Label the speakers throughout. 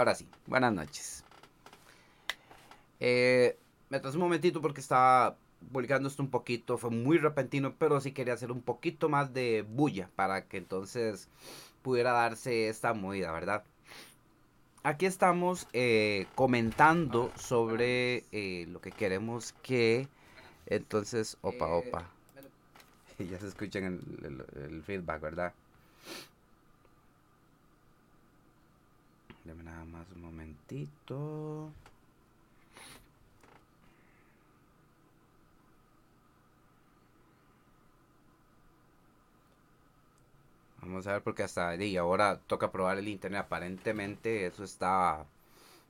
Speaker 1: ahora sí, buenas noches. Eh, me atrasé un momentito porque estaba publicando esto un poquito, fue muy repentino, pero sí quería hacer un poquito más de bulla para que entonces pudiera darse esta movida, ¿verdad? Aquí estamos eh, comentando sobre eh, lo que queremos que entonces, opa, opa. ya se escuchan el, el feedback, ¿verdad? Nada más un momentito. Vamos a ver porque hasta y ahora toca probar el internet. Aparentemente eso está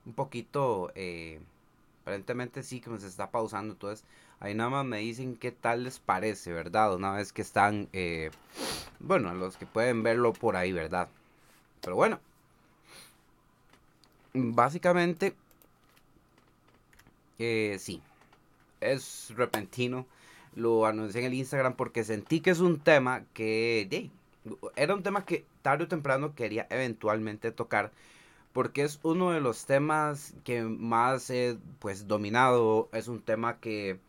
Speaker 1: un poquito... Eh, aparentemente sí que se está pausando. Entonces ahí nada más me dicen qué tal les parece, ¿verdad? Una vez que están... Eh, bueno, los que pueden verlo por ahí, ¿verdad? Pero bueno. Básicamente... Eh, sí. Es repentino. Lo anuncié en el Instagram porque sentí que es un tema que era un tema que tarde o temprano quería eventualmente tocar porque es uno de los temas que más he pues dominado, es un tema que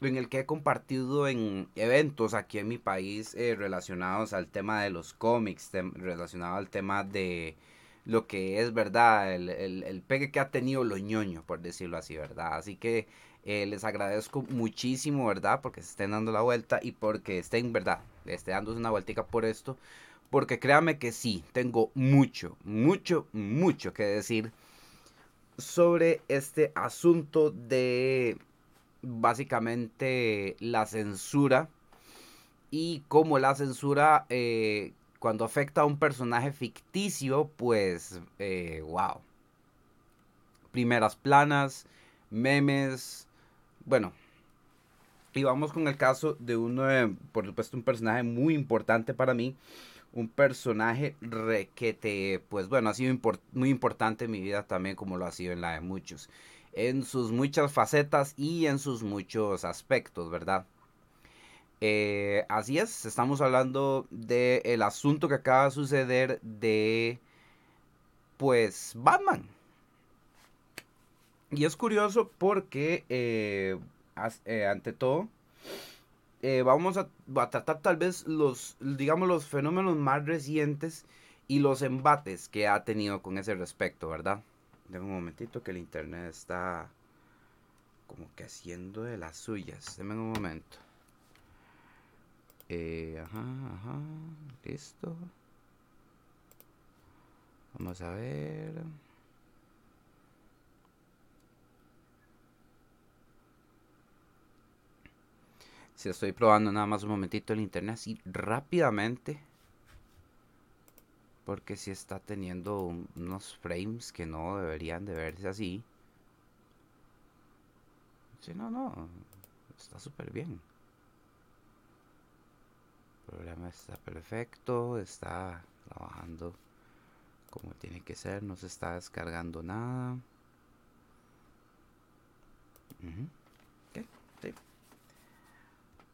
Speaker 1: en el que he compartido en eventos aquí en mi país eh, relacionados al tema de los cómics, relacionado al tema de lo que es verdad, el, el, el pegue que ha tenido lo ñoño, por decirlo así, ¿verdad? Así que eh, les agradezco muchísimo, ¿verdad? Porque se estén dando la vuelta y porque estén, ¿verdad? Estén dándose una vueltica por esto. Porque créanme que sí, tengo mucho, mucho, mucho que decir sobre este asunto de básicamente la censura y cómo la censura eh, cuando afecta a un personaje ficticio, pues, eh, wow. Primeras planas, memes, bueno, y vamos con el caso de uno, de, por supuesto, un personaje muy importante para mí. Un personaje requete, pues bueno, ha sido muy importante en mi vida también, como lo ha sido en la de muchos. En sus muchas facetas y en sus muchos aspectos, ¿verdad? Eh, así es, estamos hablando del asunto que acaba de suceder de, pues, Batman. Y es curioso porque, eh, eh, ante todo, eh, vamos a, tratar tal vez los, digamos, los fenómenos más recientes y los embates que ha tenido con ese respecto, ¿verdad? Deme un momentito que el internet está como que haciendo de las suyas. Deme un momento. Ajá, ajá, listo. Vamos a ver. Si estoy probando nada más un momentito el internet así rápidamente. Porque si está teniendo unos frames que no deberían de verse así. Si no, no. Está súper bien. El programa está perfecto. Está trabajando como tiene que ser. No se está descargando nada.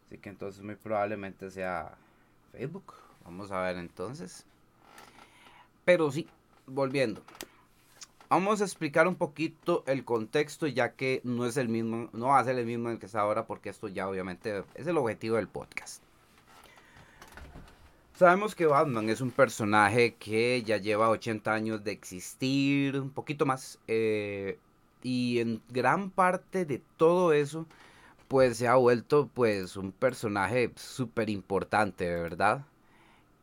Speaker 1: Así que entonces muy probablemente sea Facebook. Vamos a ver entonces. Pero sí, volviendo. Vamos a explicar un poquito el contexto ya que no es el mismo, no va a ser el mismo en el que está ahora porque esto ya obviamente es el objetivo del podcast. Sabemos que Batman es un personaje que ya lleva 80 años de existir, un poquito más. Eh, y en gran parte de todo eso pues se ha vuelto pues un personaje súper importante, ¿verdad?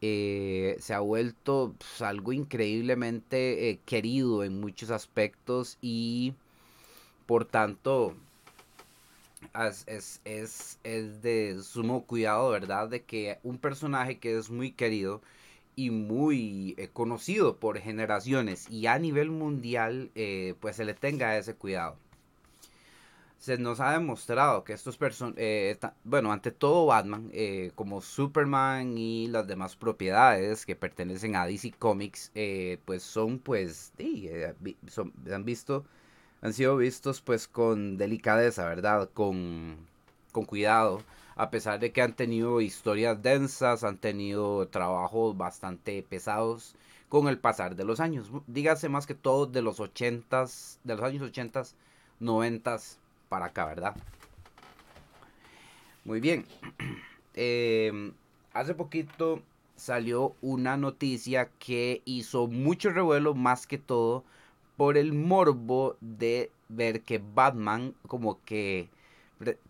Speaker 1: Eh, se ha vuelto pues, algo increíblemente eh, querido en muchos aspectos y por tanto es, es, de sumo cuidado, ¿verdad? De que un personaje que es muy querido y muy eh, conocido por generaciones y a nivel mundial, pues se le tenga ese cuidado se nos ha demostrado que estos personas, eh, bueno, ante todo Batman, eh, como Superman y las demás propiedades que pertenecen a DC Comics, eh, pues son, pues, son, han visto, han sido vistos, pues, con delicadeza, ¿verdad? Con, con cuidado, a pesar de que han tenido historias densas, han tenido trabajos bastante pesados, con el pasar de los años. Dígase más que todo de los 80s, de los años 80s, 90s para acá, ¿verdad? Muy bien. Em, hace poquito salió una noticia que hizo mucho revuelo más que todo por el morbo de ver que Batman como que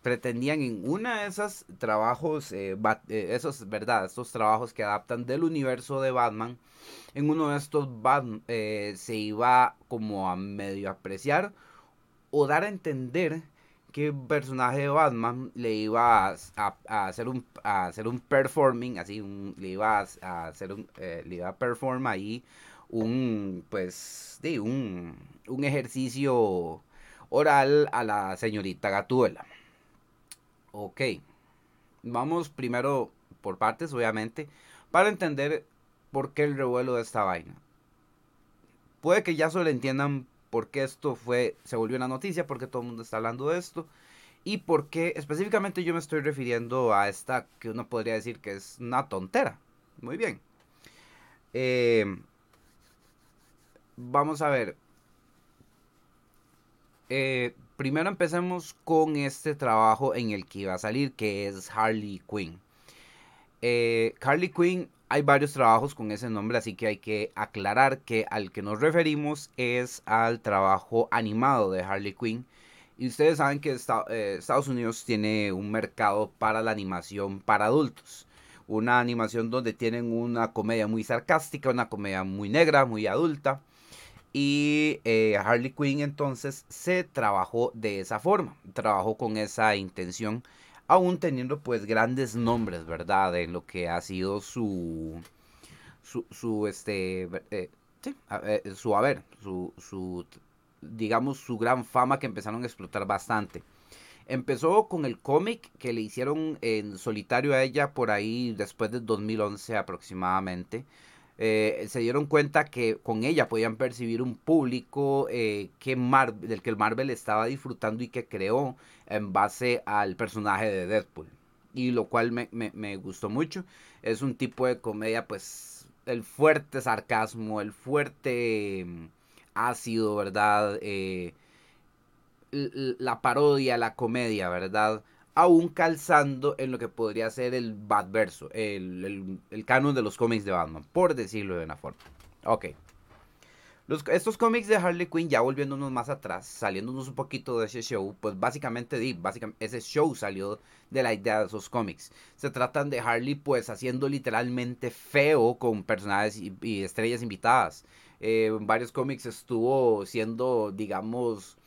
Speaker 1: pretendían en una de esos trabajos, eh, eh, esos, ¿verdad? Estos trabajos que adaptan del universo de Batman, en uno de estos Batman eh, se iba como a medio apreciar o dar a entender que un personaje de Batman le iba a, hacer un a hacer un performing así le iba a, hacer un le iba a perform ahí un pues de un, un ejercicio oral a la señorita Gatuela Ok. Vamos primero por partes, obviamente, para entender por qué el revuelo de esta vaina. Puede que ya solo entiendan por qué esto fue, se volvió una noticia, porque todo el mundo está hablando de esto. Y por qué específicamente yo me estoy refiriendo a esta que uno podría decir que es una tontera. Muy bien. Eh, vamos a ver. Eh, primero empecemos con este trabajo en el que iba a salir, que es Harley Quinn. Eh, Harley Quinn, hay varios trabajos con ese nombre, así que hay que aclarar que al que nos referimos es al trabajo animado de Harley Quinn. Y ustedes saben que eh, Estados Unidos tiene un mercado para la animación para adultos. Una animación donde tienen una comedia muy sarcástica, una comedia muy negra, muy adulta y eh, Harley Quinn entonces se trabajó de esa forma, trabajó con esa intención, aún teniendo pues grandes nombres, ¿verdad? En lo que ha sido su, su, este, eh, eh, su haber, su, su, digamos, su gran fama que empezaron a explotar bastante. Empezó con el cómic que le hicieron en solitario a ella por ahí después del 2011 aproximadamente. Eh, se dieron cuenta que con ella podían percibir un público eh, que del que el Marvel estaba disfrutando y que creó en base al personaje de Deadpool. Y lo cual me, gustó mucho. Es un tipo de comedia, pues, el fuerte sarcasmo, el fuerte mm, ácido, ¿verdad? Eh, la parodia, la comedia, ¿verdad? Aún calzando en lo que podría ser el Batverso, el, el, canon de los cómics de Batman, por decirlo de una forma. Ok. Los, estos cómics de Harley Quinn, ya volviéndonos más atrás, saliéndonos un poquito de ese show, pues básicamente, básicamente ese show salió de la idea de esos cómics. Se tratan de Harley pues haciendo literalmente feo con personajes y, estrellas invitadas. Eh, en varios cómics estuvo siendo, digamos,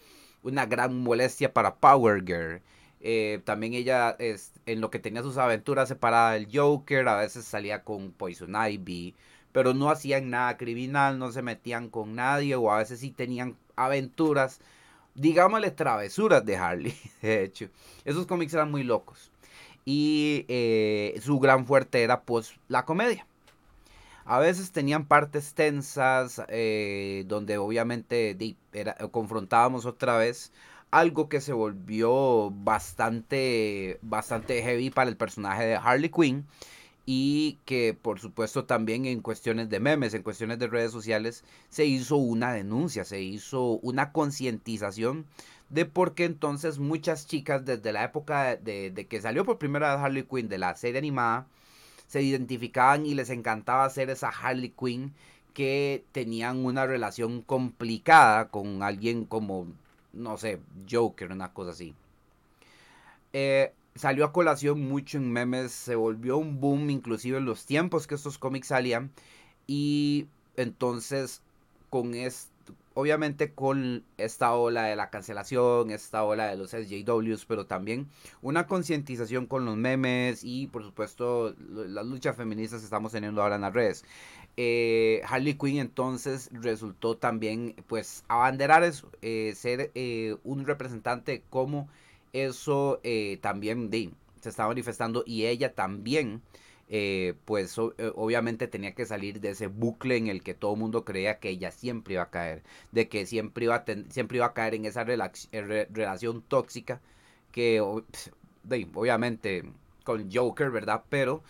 Speaker 1: una gran molestia para Power Girl. Eh, también ella, es, en lo que tenía sus aventuras separada del Joker, a veces salía con Poison Ivy, pero no hacían nada criminal, no se metían con nadie, o a veces sí tenían aventuras, digámosle travesuras de Harley, de hecho. Esos cómics eran muy locos. Y eh, su gran fuerte era pues la comedia. A veces tenían partes tensas, eh, donde obviamente confrontábamos otra vez algo que se volvió bastante, bastante heavy para el personaje de Harley Quinn y que por supuesto también en cuestiones de memes, en cuestiones de redes sociales, se hizo una denuncia, se hizo una concientización de por qué entonces muchas chicas desde la época de, de, que salió por primera vez Harley Quinn de la serie animada, se identificaban y les encantaba ser esa Harley Quinn que tenían una relación complicada con alguien como no sé, Joker, una cosa así. Eh, salió a colación mucho en memes, se volvió un boom inclusive en los tiempos que estos cómics salían. Y entonces, con esto, obviamente con esta ola de la cancelación, esta ola de los SJWs, pero también una concientización con los memes y por supuesto las luchas feministas que estamos teniendo ahora en las redes. Eh, Harley Quinn entonces resultó también pues abanderar eso, eh, ser eh, un representante como eso también se estaba manifestando y ella también pues obviamente tenía que salir de ese bucle en el que todo el mundo creía que ella siempre iba a caer, de que siempre iba a, siempre iba a caer en esa relación tóxica que obviamente con Joker, ¿verdad? Pero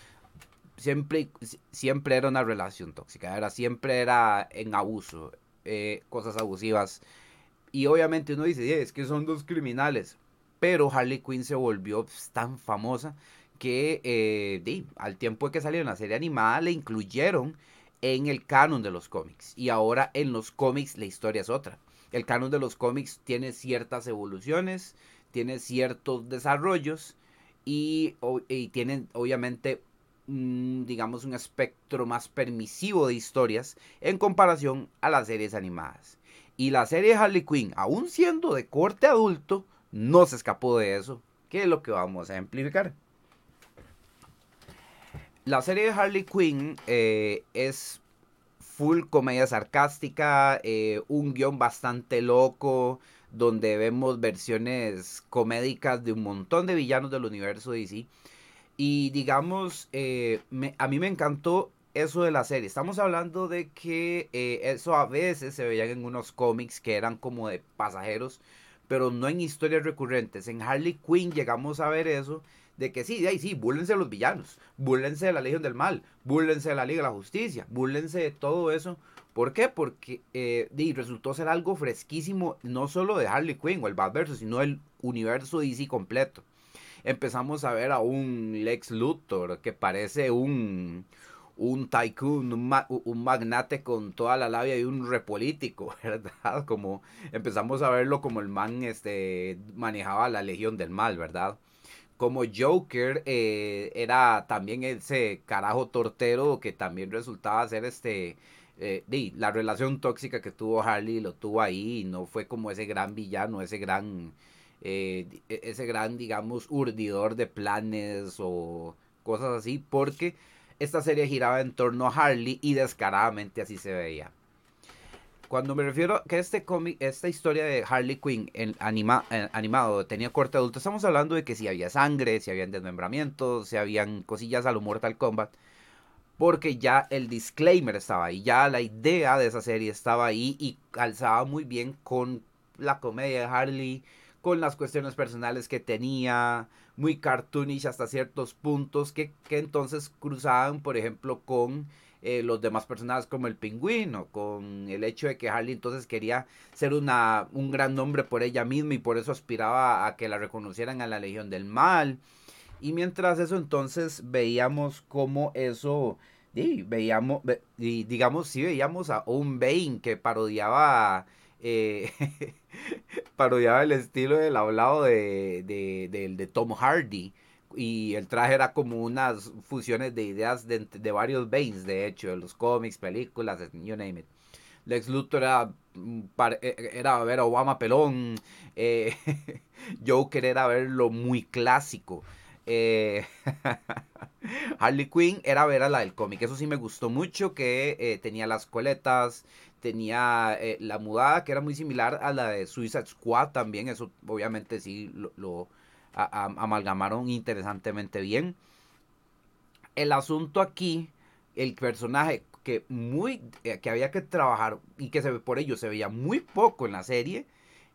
Speaker 1: siempre, siempre era una relación tóxica, era, siempre era en abuso, eh, cosas abusivas. Y obviamente uno dice, es que son dos criminales. Pero Harley Quinn se volvió pues, tan famosa que eh, al tiempo de que salió en la serie animada le incluyeron en el canon de los cómics. Y ahora en los cómics la historia es otra. El canon de los cómics tiene ciertas evoluciones, tiene ciertos desarrollos y, y tienen obviamente digamos, un espectro más permisivo de historias en comparación a las series animadas. Y la serie Harley Quinn, aún siendo de corte adulto, no se escapó de eso, que es lo que vamos a ejemplificar. La serie de Harley Quinn eh, es full comedia sarcástica, eh, un guion bastante loco, donde vemos versiones comédicas de un montón de villanos del universo DC. Y digamos, eh, a mí me encantó eso de la serie. Estamos hablando de que eh, eso a veces se veían en unos cómics que eran como de pasajeros, pero no en historias recurrentes. En Harley Quinn llegamos a ver eso, de que sí, de ahí sí, búrlense de los villanos, búrlense de la Legión del Mal, búrlense de la Liga de la Justicia, búrlense de todo eso. ¿Por qué? Porque eh, resultó ser algo fresquísimo, no solo de Harley Quinn o el Batverse, sino el universo DC completo empezamos a ver a un Lex Luthor que parece un, un tycoon, un, magnate con toda la labia y un repolítico, ¿verdad? Como empezamos a verlo como el man este, manejaba la Legión del Mal, ¿verdad? Como Joker eh, era también ese carajo tortero que también resultaba ser este... Eh, la relación tóxica que tuvo Harley lo tuvo ahí y no fue como ese gran villano, ese gran eh, e, ese gran, digamos, urdidor de planes o cosas así, porque esta serie giraba en torno a Harley y descaradamente así se veía. Cuando me refiero a que este cómic, esta historia de Harley Quinn en anima, animado tenía corte adulto, estamos hablando de que si había sangre, si habían desmembramientos, si habían cosillas a lo Mortal Kombat, porque ya el disclaimer estaba ahí, ya la idea de esa serie estaba ahí y calzaba muy bien con la comedia de Harley, con las cuestiones personales que tenía, muy cartoonish hasta ciertos puntos que, entonces cruzaban, por ejemplo, con eh, los demás personajes como el pingüino, con el hecho de que Harley entonces quería ser una, un gran nombre por ella misma y por eso aspiraba a que la reconocieran a la Legión del Mal. Y mientras eso entonces veíamos como eso, y veíamos, y digamos, sí veíamos a un Bane que parodiaba eh, parodiaba el estilo del hablado de, de, Tom Hardy. Y el traje era como unas fusiones de ideas de, varios Banes, de hecho, de los cómics, películas, you name it. Lex Luthor era, mm, eh, eh, era ver a Obama pelón. Eh, Joker era verlo muy clásico. Harley Quinn era ver a la del cómic. Eso sí me gustó mucho, que tenía las coletas, tenía eh, la mudada que era muy similar a la de Suicide Squad también, eso obviamente sí lo, amalgamaron interesantemente bien. El asunto aquí, el personaje que muy eh, que había que trabajar y que se por ello se veía muy poco en la serie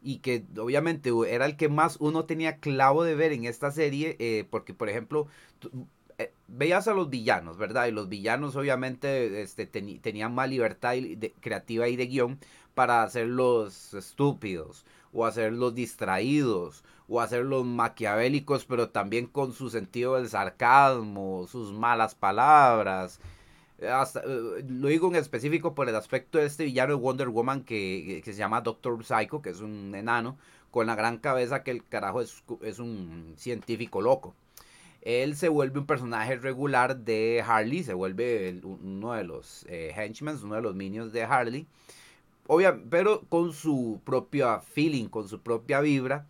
Speaker 1: y que obviamente era el que más uno tenía clavo de ver en esta serie eh, porque por ejemplo eh, veías a los villanos, ¿verdad? Y los villanos obviamente este, tenían más libertad creativa y de guion para hacerlos estúpidos o hacerlos distraídos o hacerlos maquiavélicos, pero también con su sentido del sarcasmo, sus malas palabras. Eh, lo digo en específico por el aspecto de este villano de Wonder Woman que, se llama Doctor Psycho, que es un enano con la gran cabeza que el carajo es, es un científico loco él se vuelve un personaje regular de Harley, se vuelve uno de los eh, henchmen, uno de los minions de Harley, pero con su propia feeling, con su propia vibra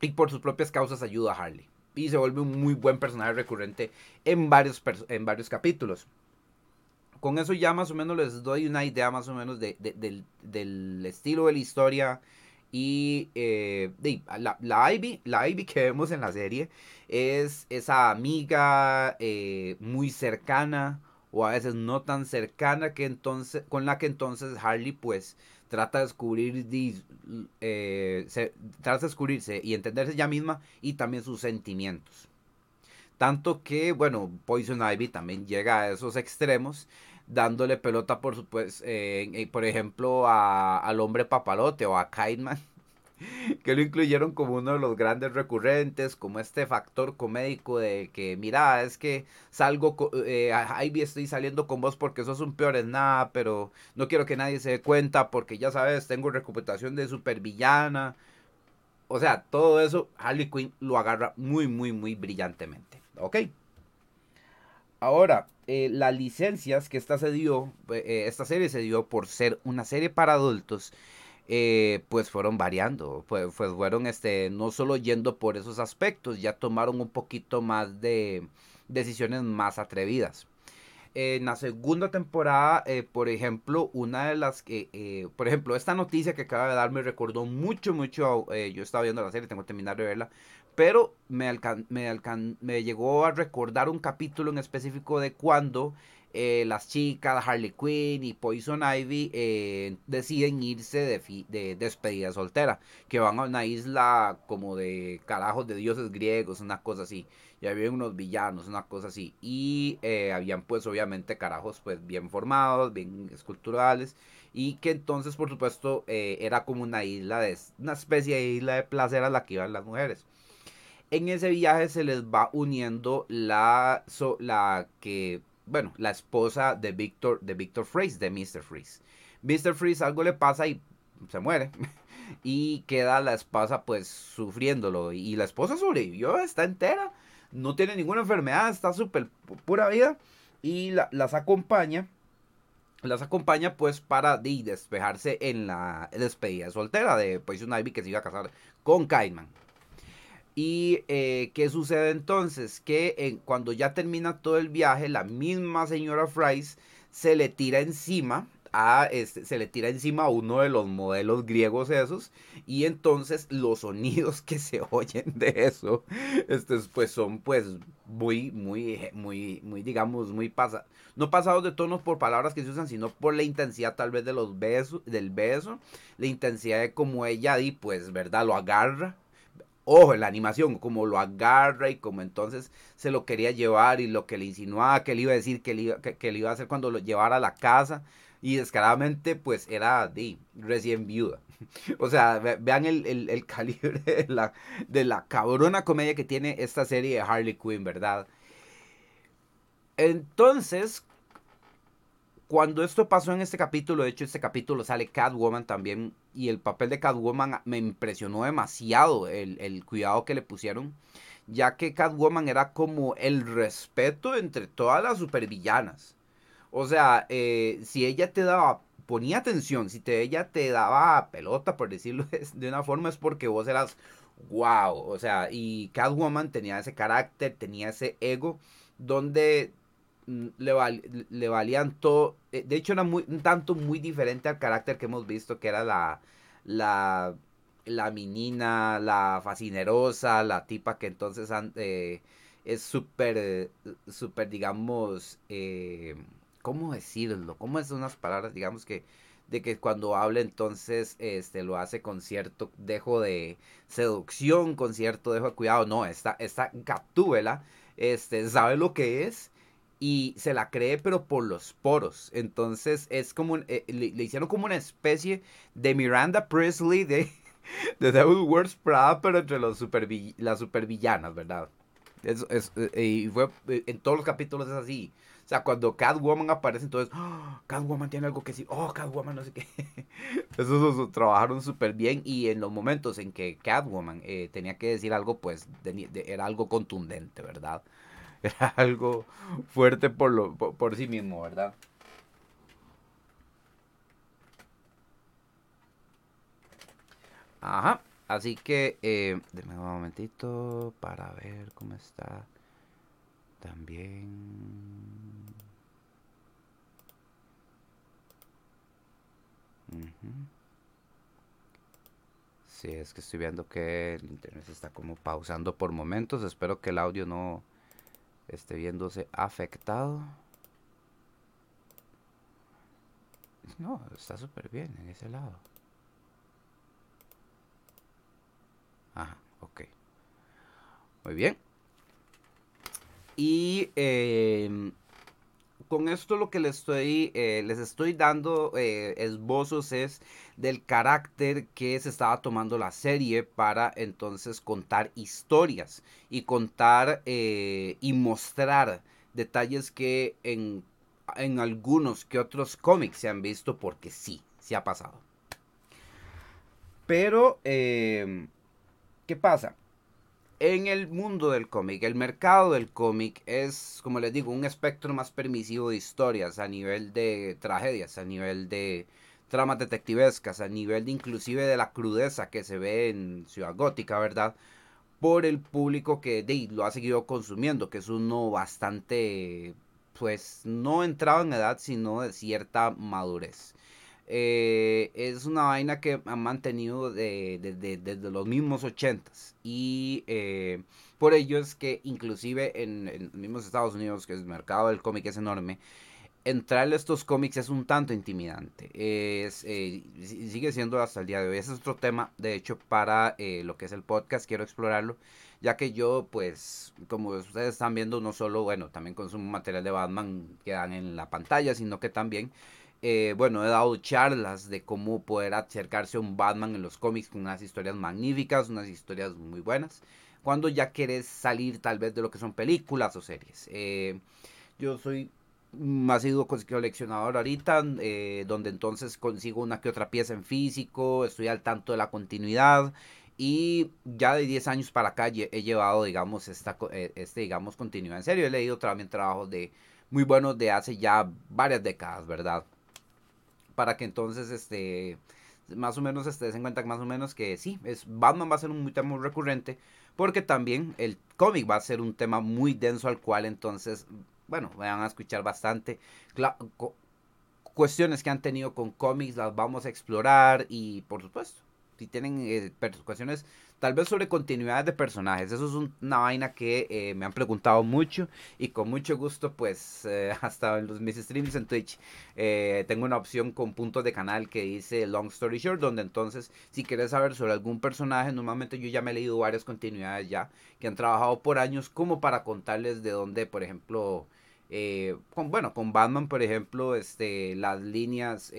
Speaker 1: y por sus propias causas ayuda a Harley. Y se vuelve un muy buen personaje recurrente en varios, en varios capítulos. Con eso ya más o menos les doy una idea más o menos del, del estilo de la historia, y eh, la, Ivy, la Ivy que vemos en la serie es esa amiga eh, muy cercana o a veces no tan cercana que entonces, con la que entonces Harley pues trata de descubrir eh, trata de descubrirse y entenderse ella misma y también sus sentimientos. Tanto que, bueno, Poison Ivy también llega a esos extremos, dándole pelota, por supuesto, por ejemplo, a, al hombre papalote o a Kiteman, que lo incluyeron como uno de los grandes recurrentes, como este factor comédico de que, mira, es que salgo, eh, Ivy estoy saliendo con vos porque sos un peor en nada, pero no quiero que nadie se dé cuenta porque ya sabes, tengo reputación de supervillana. O sea, todo eso Harley Quinn lo agarra muy, muy, muy brillantemente. ¿Ok? Ahora, eh, las licencias que esta se dio, eh, esta serie se dio por ser una serie para adultos, eh, pues fueron variando, pues, pues, fueron este, no solo yendo por esos aspectos, ya tomaron un poquito más de decisiones más atrevidas. En la segunda temporada, por ejemplo, una de las que, por ejemplo, esta noticia que acaba de dar me recordó mucho, mucho, yo estaba viendo la serie, tengo que terminar de verla, pero me, me, llegó a recordar un capítulo en específico de cuando eh, las chicas, Harley Quinn y Poison Ivy, eh, deciden irse de, de, despedida soltera, que van a una isla como de carajos de dioses griegos, una cosa así. Y había unos villanos, una cosa así. Y eh, habían pues obviamente carajos pues bien formados, bien esculturales. Y que entonces por supuesto era como una isla de, una especie de isla de placer a la que iban las mujeres en ese viaje se les va uniendo la, la que, bueno, la esposa de Victor, de Victor Freeze, de Mr. Freeze. Mr. Freeze algo le pasa y se muere. y queda la esposa pues sufriéndolo. Y la esposa sobrevivió, está entera. No tiene ninguna enfermedad, está súper pura vida. Y las acompaña. Las acompaña pues para despejarse en la despedida soltera de Poison Ivy que se iba a casar con Kaiman. ¿Y eh, qué sucede entonces? Que cuando ya termina todo el viaje, la misma señora Fries se le tira encima a este, se le tira encima a uno de los modelos griegos esos y entonces los sonidos que se oyen de eso este, pues son pues muy muy muy muy digamos muy pasados no pasados de tonos por palabras que se usan sino por la intensidad tal vez de los besos del beso la intensidad de como ella y pues verdad lo agarra ojo, en la animación, como lo agarra y como entonces se lo quería llevar y lo que le insinuaba que le iba a decir que le iba, que, le iba a hacer cuando lo llevara a la casa. Y descaradamente, pues era de recién viuda. O sea, vean el, calibre de la, de la cabrona comedia que tiene esta serie de Harley Quinn, ¿verdad? Entonces, cuando esto pasó en este capítulo, de hecho este capítulo sale Catwoman también y el papel de Catwoman me impresionó demasiado el, cuidado que le pusieron, ya que Catwoman era como el respeto entre todas las supervillanas. O sea, eh, si ella te daba, ponía atención, si te, ella te daba pelota, por decirlo de una forma, es porque vos eras wow. O sea, y Catwoman tenía ese carácter, tenía ese ego, donde Mm, le, le valían todo. Eh, de hecho, era un tanto muy diferente al carácter que hemos visto, que era la, la, la menina, la fascinerosa, la tipa que entonces eh, es súper, súper, digamos, eh, ¿cómo decirlo? ¿Cómo es unas palabras, digamos que de que cuando habla entonces este lo hace con cierto dejo de seducción, con cierto dejo de cuidado. No, esta, esta Gatúbela este, sabe lo que es y se la cree pero por los poros. Entonces es como, eh, le, hicieron como una especie de Miranda Presley de, de Devil Wears Prada, pero entre los super, las supervillanas, ¿verdad? Es, es, eh, y fue, eh, en todos los capítulos es así. O sea, cuando Catwoman aparece, entonces, oh, Catwoman tiene algo que decir, oh, Catwoman no sé qué. Eso, trabajaron súper bien y en los momentos en que Catwoman tenía que decir algo, pues era algo contundente, ¿verdad? era algo fuerte por, sí mismo, ¿verdad? Ajá, así que, eh, un momentito para ver cómo está también. Sí, es que estoy viendo que el internet se está como pausando por momentos. Espero que el audio no, esté viéndose afectado. No, está súper bien en ese lado. Ajá, ok. Muy bien. Y em, con esto lo que les estoy, eh, les estoy dando eh, esbozos es del carácter que se estaba tomando la serie para entonces contar historias y contar eh, y mostrar detalles que en, en algunos que otros cómics se han visto porque sí, se ha pasado. Pero, ¿qué pasa? En el mundo del cómic, el mercado del cómic es, como les digo, un espectro más permisivo de historias a nivel de tragedias, a nivel de tramas detectivescas, a nivel de inclusive de la crudeza que se ve en Ciudad Gótica, ¿verdad? Por el público que de, lo ha seguido consumiendo, que es uno bastante, pues, no entrado en edad, sino de cierta madurez. Eh, es una vaina que han mantenido desde los mismos ochentas. Y eh, por ello es que inclusive en, los mismos Estados Unidos, que el mercado del cómic es enorme, entrar a estos cómics es un tanto intimidante. Es, eh, sigue siendo hasta el día de hoy. Ese es otro tema, de hecho, para lo que es el podcast. Quiero explorarlo. Ya que yo, pues, como ustedes están viendo, no solo, bueno, también consumo material de Batman que dan en la pantalla, sino que también eh, bueno, he dado charlas de cómo poder acercarse a un Batman en los cómics con unas historias magníficas, unas historias muy buenas. Cuando ya quieres salir tal vez de lo que son películas o series. Eh, yo soy más sido coleccionador ahorita, eh, donde entonces consigo una que otra pieza en físico, estoy al tanto de la continuidad y ya de 10 años para acá he llevado, digamos, esta, este, digamos, continuidad. En serio, he leído también trabajos de muy buenos de hace ya varias décadas, ¿verdad? Para que entonces este más o menos estés en cuenta más o menos que sí, es Batman va a ser un tema muy recurrente porque también el cómic va a ser un tema muy denso al cual entonces, bueno, van a escuchar bastante cuestiones que han tenido con cómics, las vamos a explorar y por supuesto, si tienen eh, cuestiones tal vez sobre continuidad de personajes. Eso es una vaina que eh, me han preguntado mucho y con mucho gusto pues eh, hasta en los mis streams en Twitch eh, tengo una opción con puntos de canal que dice Long Story Short donde entonces si quieres saber sobre algún personaje normalmente yo ya me he leído varias continuidades ya que han trabajado por años como para contarles de dónde por ejemplo con, bueno, con Batman, por ejemplo, este, las líneas,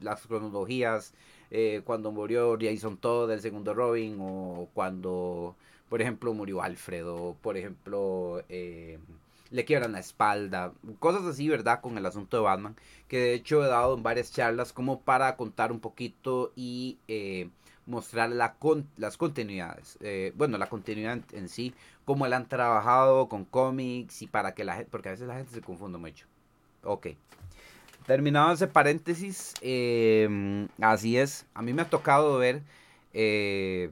Speaker 1: las cronologías, eh, cuando murió Jason Todd, el segundo Robin, o cuando, por ejemplo, murió Alfredo, por ejemplo, eh, le quiebran la espalda, cosas así, ¿verdad? Con el asunto de Batman, que de hecho he dado en varias charlas como para contar un poquito y eh, mostrar la las continuidades, bueno, la continuidad en, sí, cómo él han trabajado con cómics y para que la gente, porque a veces la gente se confunde mucho. Ok. Terminado ese paréntesis, em, así es. A mí me ha tocado ver, eh,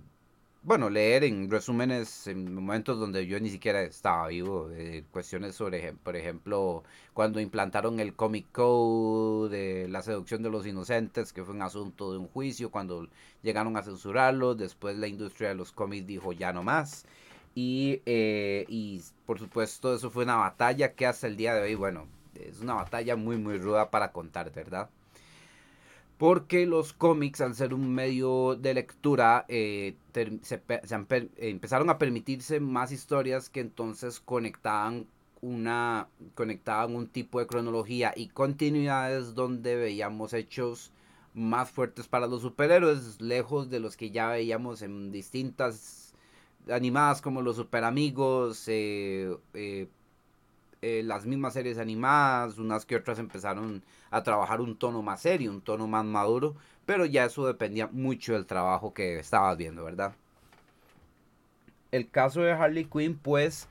Speaker 1: bueno, leer en resúmenes en momentos donde yo ni siquiera estaba vivo, eh, cuestiones sobre, por ejemplo, cuando implantaron el Comic Code, de la seducción de los inocentes, que fue un asunto de un juicio, cuando llegaron a censurarlo, después la industria de los cómics dijo ya no más. Y, eh, y por supuesto eso fue una batalla que hasta el día de hoy, bueno, es una batalla muy muy ruda para contar, ¿verdad? Porque los cómics, al ser un medio de lectura, eh, se, empezaron a permitirse más historias que entonces conectaban una conectaban un tipo de cronología y continuidades donde veíamos hechos más fuertes para los superhéroes, lejos de los que ya veíamos en distintas animadas como los super amigos, eh, eh, eh, las mismas series animadas, unas que otras empezaron a trabajar un tono más serio, un tono más maduro, pero ya eso dependía mucho del trabajo que estabas viendo, ¿verdad? El caso de Harley Quinn, pues,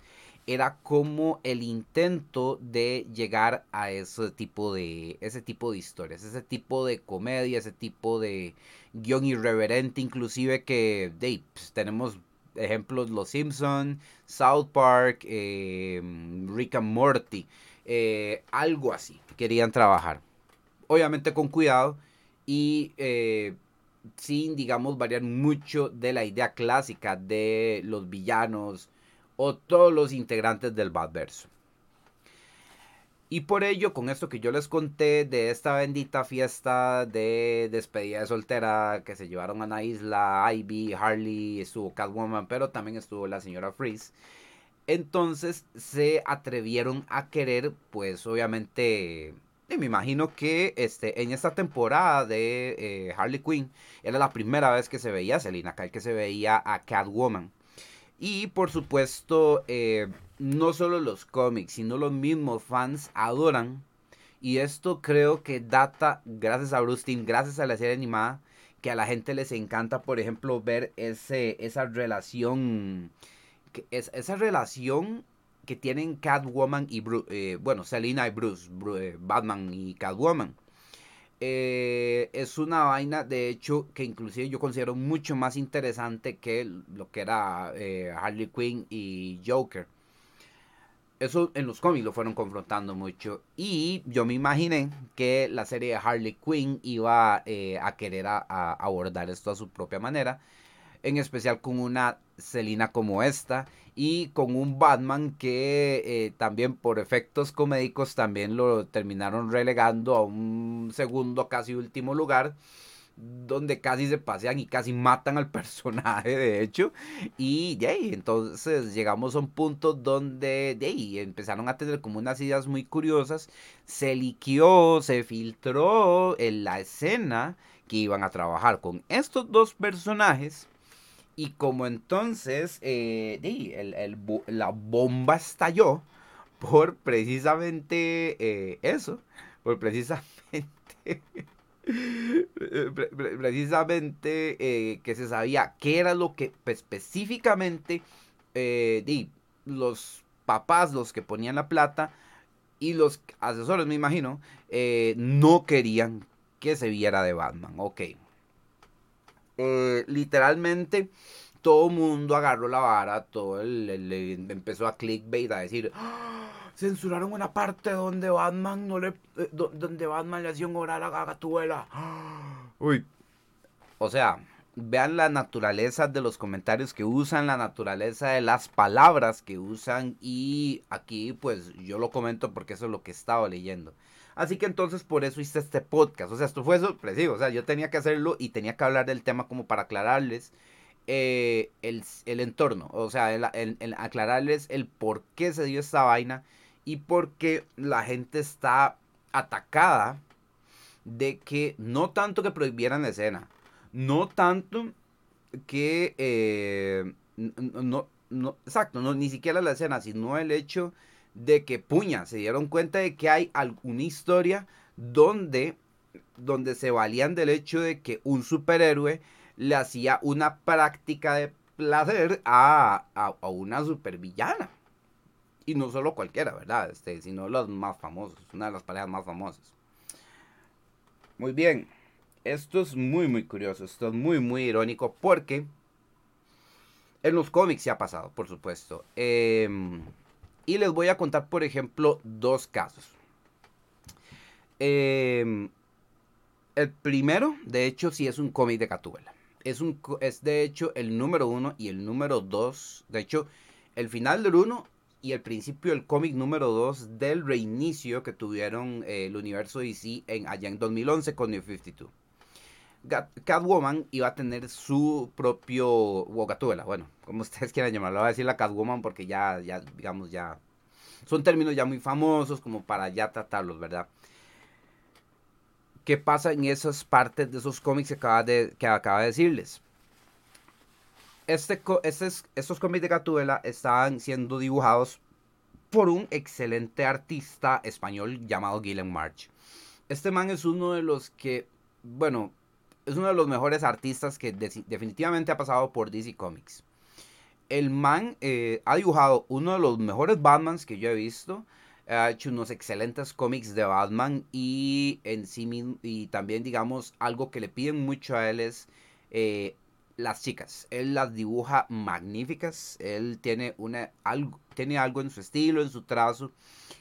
Speaker 1: era como el intento de llegar a ese tipo de ese tipo de historias, ese tipo de comedia, ese tipo de guion irreverente, inclusive que pues, tenemos ejemplos Los Simpson, South Park, eh, Rick and Morty, eh, algo así querían trabajar. Obviamente con cuidado y eh, sin, digamos, variar mucho de la idea clásica de los villanos o todos los integrantes del Badverso. Y por ello, con esto que yo les conté de esta bendita fiesta de despedida de soltera que se llevaron a la isla, Ivy, Harley, estuvo Catwoman, pero también estuvo la señora Freeze. Entonces se atrevieron a querer, pues obviamente, me imagino que este, en esta temporada de eh, Harley Quinn era la primera vez que se veía a Selina Kyle, que se veía a Catwoman. Y por supuesto, eh, no solo los cómics, sino los mismos fans adoran. Y esto creo que data, gracias a Bruce Timm, gracias a la serie animada, que a la gente les encanta, por ejemplo, ver ese, esa relación es, esa relación que tienen Catwoman y eh, bueno, Selina y Bruce, eh, Batman y Catwoman. Eh, es una vaina, de hecho, que inclusive yo considero mucho más interesante que lo que era Harley Quinn y Joker. Eso en los cómics lo fueron confrontando mucho. Y yo me imaginé que la serie de Harley Quinn iba a querer abordar esto a su propia manera en especial con una Selina como esta y con un Batman que eh, también por efectos comédicos también lo terminaron relegando a un segundo casi último lugar donde casi se pasean y casi matan al personaje de hecho. Y de entonces llegamos a un punto donde de empezaron a tener como unas ideas muy curiosas. Se liquió se filtró en la escena que iban a trabajar con estos dos personajes y como entonces eh, la bomba estalló por precisamente eh, eso, por precisamente, precisamente eh, que se sabía qué era lo que específicamente los papás, los que ponían la plata y los asesores, me imagino, no querían que se viera de Batman. Ok, eh, literalmente todo mundo agarró la vara, todo el, empezó a clickbait a decir, ¡Ah! censuraron una parte donde Batman no le, eh, donde Batman le hacía un oral a Gatuela. Uy, o sea, vean la naturaleza de los comentarios que usan, la naturaleza de las palabras que usan y aquí pues yo lo comento porque eso es lo que estaba leyendo. Así que entonces por eso hice este podcast. O sea, esto fue sorpresivo. O sea, yo tenía que hacerlo y tenía que hablar del tema como para aclararles eh, el, entorno. O sea, el, aclararles el por qué se dio esta vaina y por qué la gente está atacada de que no tanto que prohibieran la escena, no tanto que eh, no, no, exacto, no, ni siquiera la escena, sino el hecho de que puña, se dieron cuenta de que hay alguna historia donde, donde se valían del hecho de que un superhéroe le hacía una práctica de placer a, a, una supervillana. Y no solo cualquiera, ¿verdad? Este, sino los más famosos, una de las parejas más famosas. Muy bien, esto es muy, muy curioso, esto es muy, muy irónico porque en los cómics se ha pasado, por supuesto. Eh, y les voy a contar, por ejemplo, dos casos. Em, el primero, de hecho, sí es un cómic de Catuela. Es, es de hecho el número uno y el número dos. De hecho, el final del uno y el principio del cómic número dos del reinicio que tuvieron eh, el universo DC en, allá en 2011 con New 52. Catwoman iba a tener su propio, o bueno, como ustedes quieran llamarlo, voy a decir la Catwoman porque ya, ya, digamos, ya, son términos ya muy famosos como para ya tratarlos, ¿verdad? ¿Qué pasa en esas partes de esos cómics que acaba de, que acaba de decirles? Este, estos cómics de Gatúbela estaban siendo dibujados por un excelente artista español llamado Guillem March. Este man es uno de los que, bueno, es uno de los mejores artistas que definitivamente ha pasado por DC Comics. El man eh, ha dibujado uno de los mejores Batmans que yo he visto. Ha hecho unos excelentes cómics de Batman y en sí y también digamos algo que le piden mucho a él es eh, las chicas. Él las dibuja magníficas. Él tiene una algo tiene algo en su estilo, en su trazo,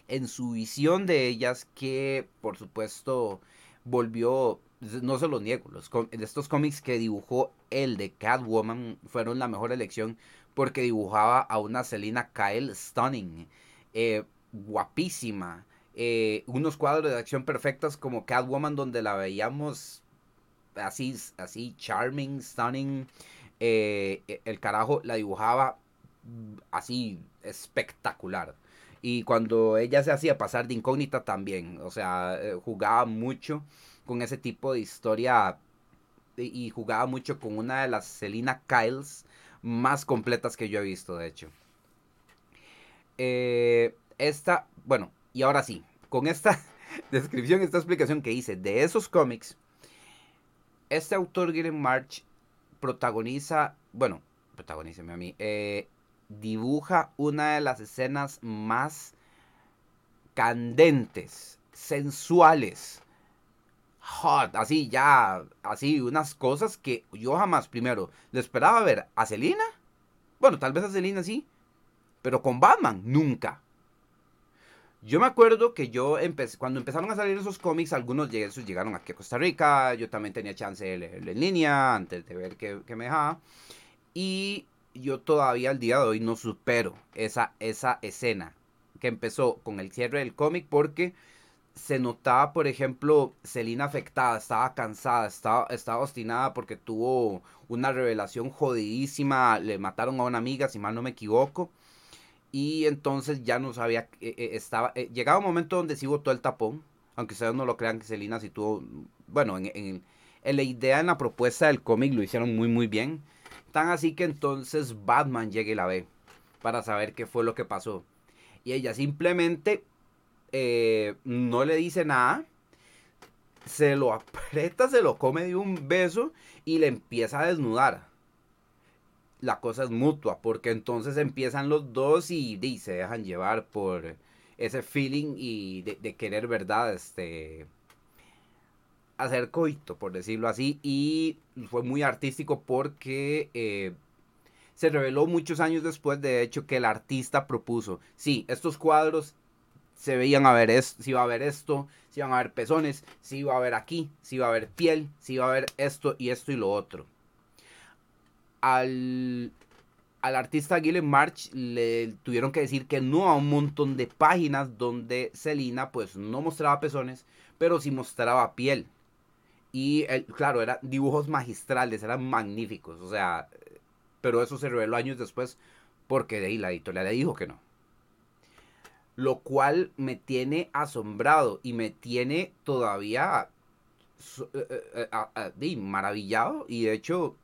Speaker 1: en su visión de ellas que por supuesto volvió no se los niego, los, estos cómics que dibujó el de Catwoman fueron la mejor elección porque dibujaba a una Selina Kyle stunning, eh, guapísima, eh, unos cuadros de acción perfectos como Catwoman donde la veíamos así, así charming, stunning, eh, el carajo la dibujaba así espectacular. Y cuando ella se hacía pasar de incógnita también, o sea, eh, jugaba mucho con ese tipo de historia y jugaba mucho con una de las Selina Kyles más completas que yo he visto, de hecho. Eh, esta, bueno, y ahora sí, con esta descripción, esta explicación que hice de esos cómics, este autor, Gillian March, protagoniza, bueno, protagoniza a mí, eh, dibuja una de las escenas más candentes, sensuales, hot, así ya, así unas cosas que yo jamás primero le esperaba ver a Selina. Bueno, tal vez a Selina sí, pero con Batman nunca. Yo me acuerdo que yo empecé, cuando empezaron a salir esos cómics, algunos llegaron aquí a Costa Rica, yo también tenía chance de leerlo en línea antes de ver qué, me dejaba. Y yo todavía al día de hoy no supero esa, esa escena que empezó con el cierre del cómic porque se notaba, por ejemplo, Selina afectada, estaba cansada, estaba, estaba obstinada porque tuvo una revelación jodidísima, le mataron a una amiga, si mal no me equivoco, y entonces ya no sabía, eh, eh, estaba, eh, llegaba un momento donde sí botó el tapón, aunque ustedes no lo crean que Selina sí tuvo, bueno, en, en, en la idea, en la propuesta del cómic lo hicieron muy, muy bien, tan así que entonces Batman llega y la ve, para saber qué fue lo que pasó. Y ella simplemente eh, no le dice nada, se lo aprieta, se lo come de un beso y le empieza a desnudar. La cosa es mutua, porque entonces empiezan los dos y, se dejan llevar por ese feeling y de, querer, ¿verdad? Este, hacer coito, por decirlo así. Y fue muy artístico porque eh, se reveló muchos años después, de hecho, que el artista propuso, sí, estos cuadros se veían a ver esto, si iba a haber esto, si iban a haber pezones, si iba a haber aquí, si iba a haber piel, si iba a haber esto y esto y lo otro. Al, al artista Gillen March le tuvieron que decir que no a un montón de páginas donde Selina pues no mostraba pezones, pero sí mostraba piel. Y claro, eran dibujos magistrales, eran magníficos, o sea, pero eso se reveló años después porque de ahí la editorial le dijo que no lo cual me tiene asombrado y me tiene todavía eh, eh, eh, maravillado y de hecho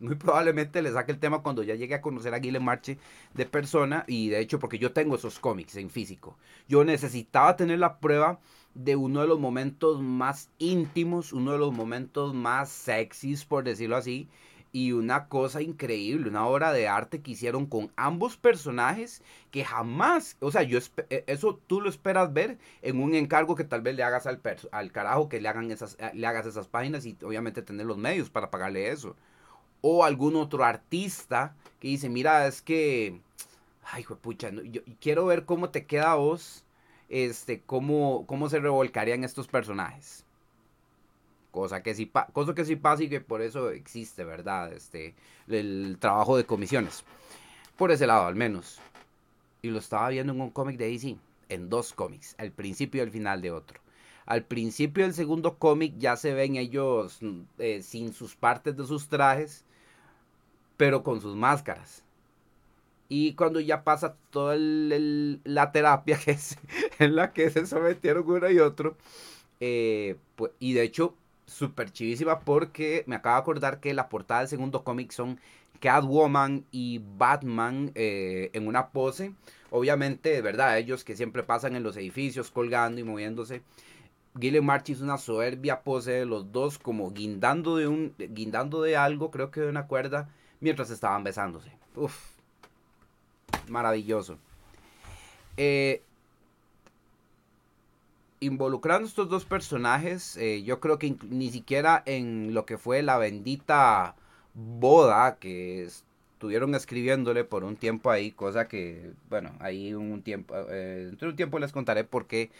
Speaker 1: muy probablemente le saque el tema cuando ya llegue a conocer a Guilherme Marche de persona y de hecho porque yo tengo esos cómics en físico. Yo necesitaba tener la prueba de uno de los momentos más íntimos, uno de los momentos más sexys, por decirlo así, y una cosa increíble, una obra de arte que hicieron con ambos personajes que jamás, o sea, yo e, eso tú lo esperas ver en un encargo que tal vez le hagas al, al carajo que le hagan esas eh, le hagas esas páginas y obviamente tener los medios para pagarle eso. O algún otro artista que dice, "Mira, es que ay, pucha, yo quiero ver cómo te queda a vos este cómo cómo se revolcarían estos personajes." cosa que sí, cosa que sí pasa y que por eso existe, ¿verdad? Este, el trabajo de comisiones. Por ese lado, al menos. Y lo estaba viendo en un cómic de DC, en dos cómics, al principio y al final de otro. Al principio del segundo cómic ya se ven ellos eh, sin sus partes de sus trajes, pero con sus máscaras. Y cuando ya pasa toda la terapia que es, en la que se sometieron uno y otro, eh, pues, y de hecho súper chivísima porque me acabo de acordar que la portada del segundo cómic son Catwoman y Batman eh, en una pose. Obviamente, de verdad, ellos que siempre pasan en los edificios colgando y moviéndose. Gillian March hizo una soberbia pose de los dos como guindando de, un, guindando de algo, creo que de una cuerda, mientras estaban besándose. Maravilloso. Eh, involucrando estos dos personajes, eh, yo creo que ni siquiera en lo que fue la bendita boda que estuvieron escribiéndole por un tiempo ahí, cosa que, bueno, ahí un tiempo, eh, dentro de un tiempo les contaré por qué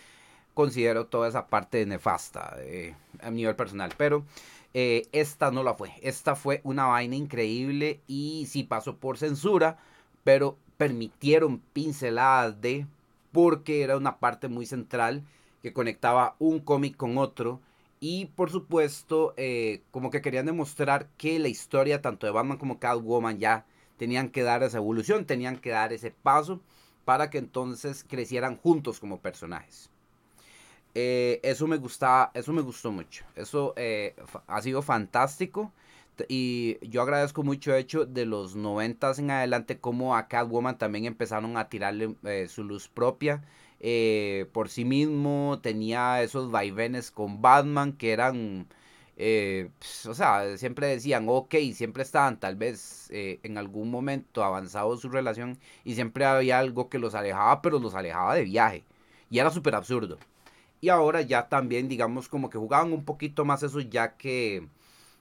Speaker 1: considero toda esa parte nefasta eh, a nivel personal, pero esta no la fue, esta fue una vaina increíble y sí pasó por censura, pero permitieron pinceladas de, porque era una parte muy central que conectaba un cómic con otro. Y por supuesto, eh, como que querían demostrar que la historia tanto de Batman como Catwoman ya tenían que dar esa evolución, tenían que dar ese paso para que entonces crecieran juntos como personajes. Eh, eso me gustaba, eso me gustó mucho. Eso eh, ha sido fantástico. Y yo agradezco mucho hecho de los 90 en adelante como a Catwoman también empezaron a tirarle eh, su luz propia por sí mismo. Tenía esos vaivenes con Batman que eran eh, pues, o sea, siempre decían, ok, siempre estaban tal vez eh, en algún momento avanzado su relación y siempre había algo que los alejaba, pero los alejaba de viaje. Y era súper absurdo. Y ahora ya también, digamos, como que jugaban un poquito más eso, ya que,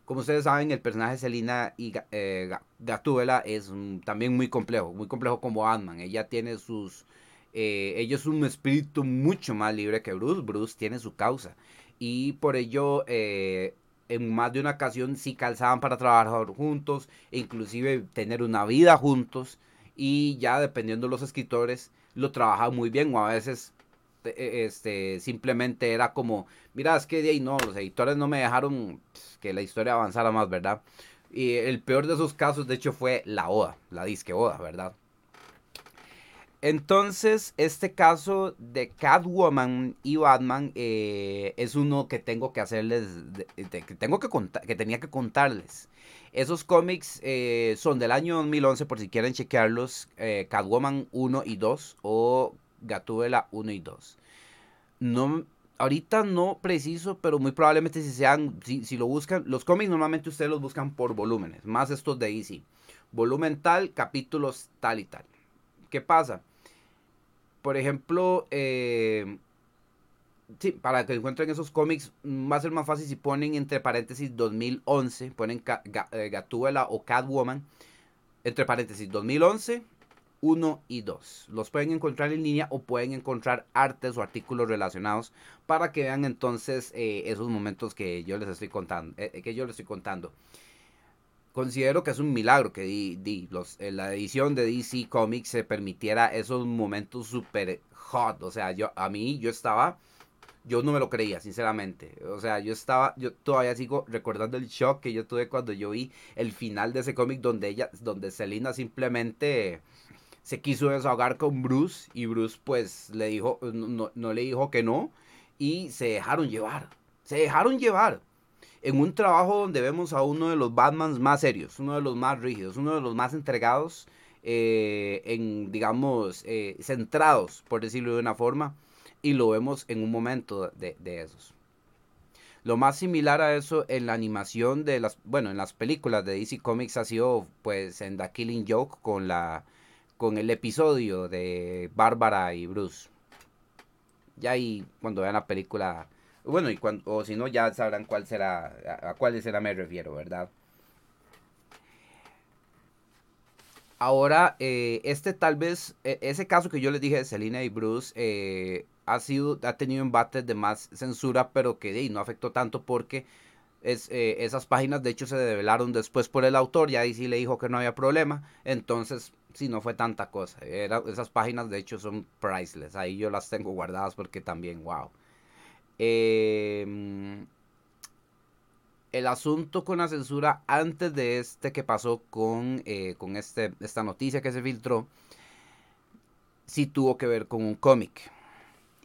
Speaker 1: como ustedes saben, el personaje Selina y eh, Gatúbela es también muy complejo, muy complejo como Batman. Ella tiene sus... Eh, ella es un espíritu mucho más libre que Bruce. Bruce tiene su causa. Y por ello eh, en más de una ocasión sí calzaban para trabajar juntos, e inclusive tener una vida juntos, y ya dependiendo de los escritores, lo trabajaban muy bien, o a veces este, simplemente era como, mira, es que de ahí no, los editores no me dejaron pues, que la historia avanzara más, ¿verdad? Y el peor de esos casos, de hecho, fue la Oda, la disque Oda, ¿verdad? Entonces, este caso de Catwoman y Batman eh, es uno que tengo que hacerles, que tengo que que tenía que contarles. Esos cómics eh, son del año 2011, por si quieren chequearlos, eh, Catwoman 1 y 2 o Gatúbela 1 y 2. No, ahorita no preciso, pero muy probablemente si sean, si, si lo buscan, los cómics normalmente ustedes los buscan por volúmenes, más estos de DC. Volumen tal, capítulos tal y tal. ¿Qué pasa? por ejemplo, eh, sí, para que encuentren esos cómics, va a ser más fácil si ponen entre paréntesis 2011, ponen eh, Gatúbela o Catwoman, entre paréntesis 2011, 1 y 2. Los pueden encontrar en línea o pueden encontrar artes o artículos relacionados para que vean entonces eh, esos momentos que yo les estoy contando. que yo les estoy contando considero que es un milagro que los, en la edición de DC Comics se permitiera esos momentos super hot. O sea, yo a mí yo estaba, yo no me lo creía, sinceramente. O sea, yo estaba, yo todavía sigo recordando el shock que yo tuve cuando yo vi el final de ese cómic donde ella, donde Selina simplemente se quiso desahogar con Bruce y Bruce pues le dijo, no, no le dijo que no y se dejaron llevar. Se dejaron llevar en un trabajo donde vemos a uno de los Batmans más serios, uno de los más rígidos, uno de los más entregados, eh, en, digamos, eh, centrados, por decirlo de una forma, y lo vemos en un momento de, esos. Lo más similar a eso en la animación de las, bueno, en las películas de DC Comics ha sido pues en The Killing Joke con la con el episodio de Bárbara y Bruce. Ya ahí cuando vean la película bueno, y cuando, o si no, ya sabrán cuál será, a, cuál será me refiero, ¿verdad? Ahora, eh, este tal vez, e, ese caso que yo les dije de Selina y Bruce, eh, ha sido, ha tenido embates de más censura, pero que no afectó tanto porque es, eh, esas páginas de hecho se develaron después por el autor, y ahí sí le dijo que no había problema, entonces sí no fue tanta cosa. Esas páginas de hecho son priceless, ahí yo las tengo guardadas porque también, wow. Em, el asunto con la censura antes de este que pasó con, eh, con este, esta noticia que se filtró, sí tuvo que ver con un cómic.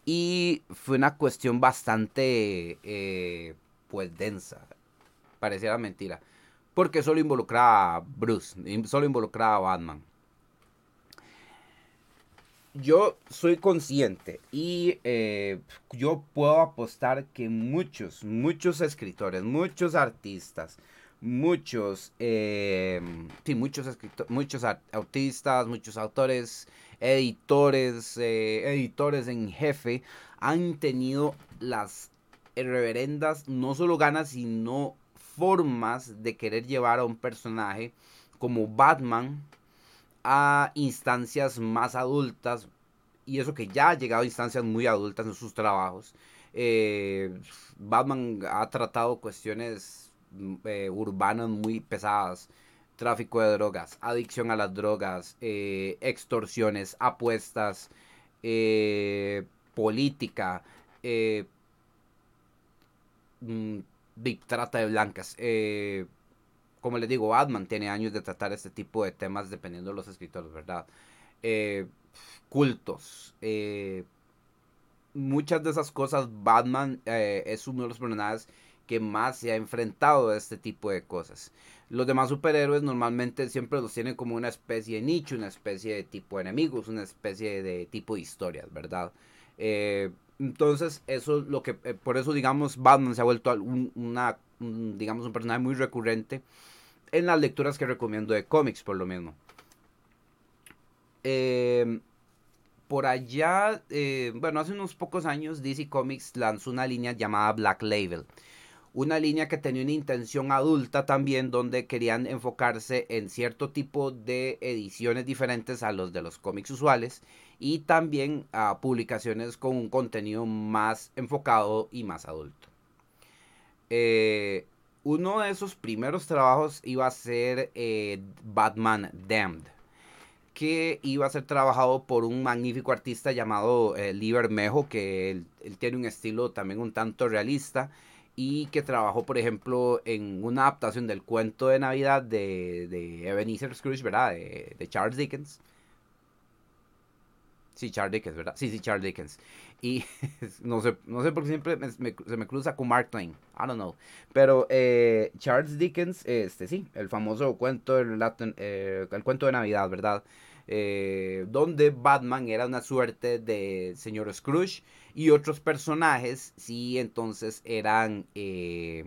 Speaker 1: Y fue una cuestión bastante, eh, pues, densa. Pareciera mentira. Porque solo involucraba a Bruce, solo involucraba a Batman yo soy consciente y eh, yo puedo apostar que muchos, muchos escritores, muchos artistas, muchos, eh, sí, muchos escritores, muchos artistas, muchos autores, editores, eh, editores en jefe han tenido las reverendas, no solo ganas, sino formas de querer llevar a un personaje como Batman a instancias más adultas, y eso que ya ha llegado a instancias muy adultas en sus trabajos. Eh, Batman ha tratado cuestiones mm, eh, urbanas muy pesadas, tráfico de drogas, adicción a las drogas, eh, extorsiones, apuestas, política, mm, trata de blancas, como les digo, Batman tiene años de tratar este tipo de temas dependiendo de los escritores, ¿verdad? Eh, cultos. Eh, muchas de esas cosas, Batman eh, es uno de los personajes que más se ha enfrentado a este tipo de cosas. Los demás superhéroes normalmente siempre los tienen como una especie de nicho, una especie de tipo de enemigos, una especie de tipo de historias, ¿verdad? Entonces, eso lo que, por eso digamos, Batman se ha vuelto un, una, digamos, un personaje muy recurrente en las lecturas que recomiendo de cómics, por lo mismo. Eh, por allá, bueno, hace unos pocos años DC Comics lanzó una línea llamada Black Label una línea que tenía una intención adulta también donde querían enfocarse en cierto tipo de ediciones diferentes a los de los cómics usuales y también a publicaciones con un contenido más enfocado y más adulto. Eh, uno de esos primeros trabajos iba a ser eh, Batman Damned, que iba a ser trabajado por un magnífico artista llamado eh, Liber Mejo, que él, tiene un estilo también un tanto realista y que trabajó, por ejemplo, en una adaptación del cuento de Navidad de, de Ebenezer Scrooge, ¿verdad? De, Charles Dickens. Sí, Charles Dickens, ¿verdad? Sí, sí, Charles Dickens. Y no sé, no sé por qué siempre se me cruza con Mark Twain. I don't know. Pero eh, Charles Dickens, este sí, el famoso cuento, el, eh, el cuento de Navidad, ¿verdad? Eh, donde Batman era una suerte de señor Scrooge y otros personajes sí entonces eran eh,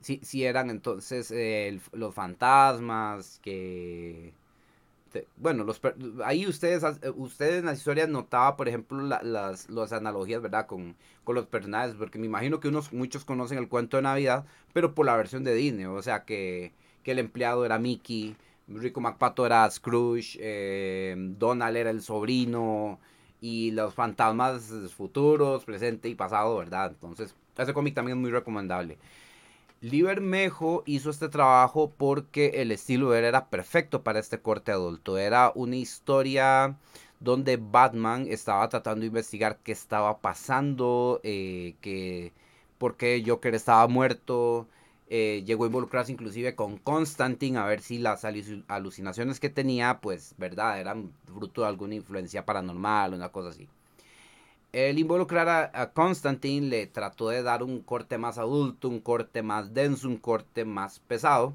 Speaker 1: sí, eran entonces los fantasmas que bueno los ahí ustedes ustedes en las historias notaba por ejemplo las, las analogías verdad con, con los personajes porque me imagino que unos muchos conocen el cuento de navidad pero por la versión de Disney o sea que, que el empleado era Mickey Rico McPato era Scrooge, eh, Donald era el sobrino y los fantasmas futuros, presente y pasado, ¿verdad? Entonces, ese cómic también es muy recomendable. Libermejo hizo este trabajo porque el estilo de él era perfecto para este corte adulto. Era una historia donde Batman estaba tratando de investigar qué estaba pasando, eh, que por qué Joker estaba muerto, eh, llegó a involucrarse inclusive con Constantine a ver si las alucinaciones que tenía, pues, ¿verdad? Eran fruto de alguna influencia paranormal, una cosa así. El involucrar a, Constantine le trató de dar un corte más adulto, un corte más denso, un corte más pesado.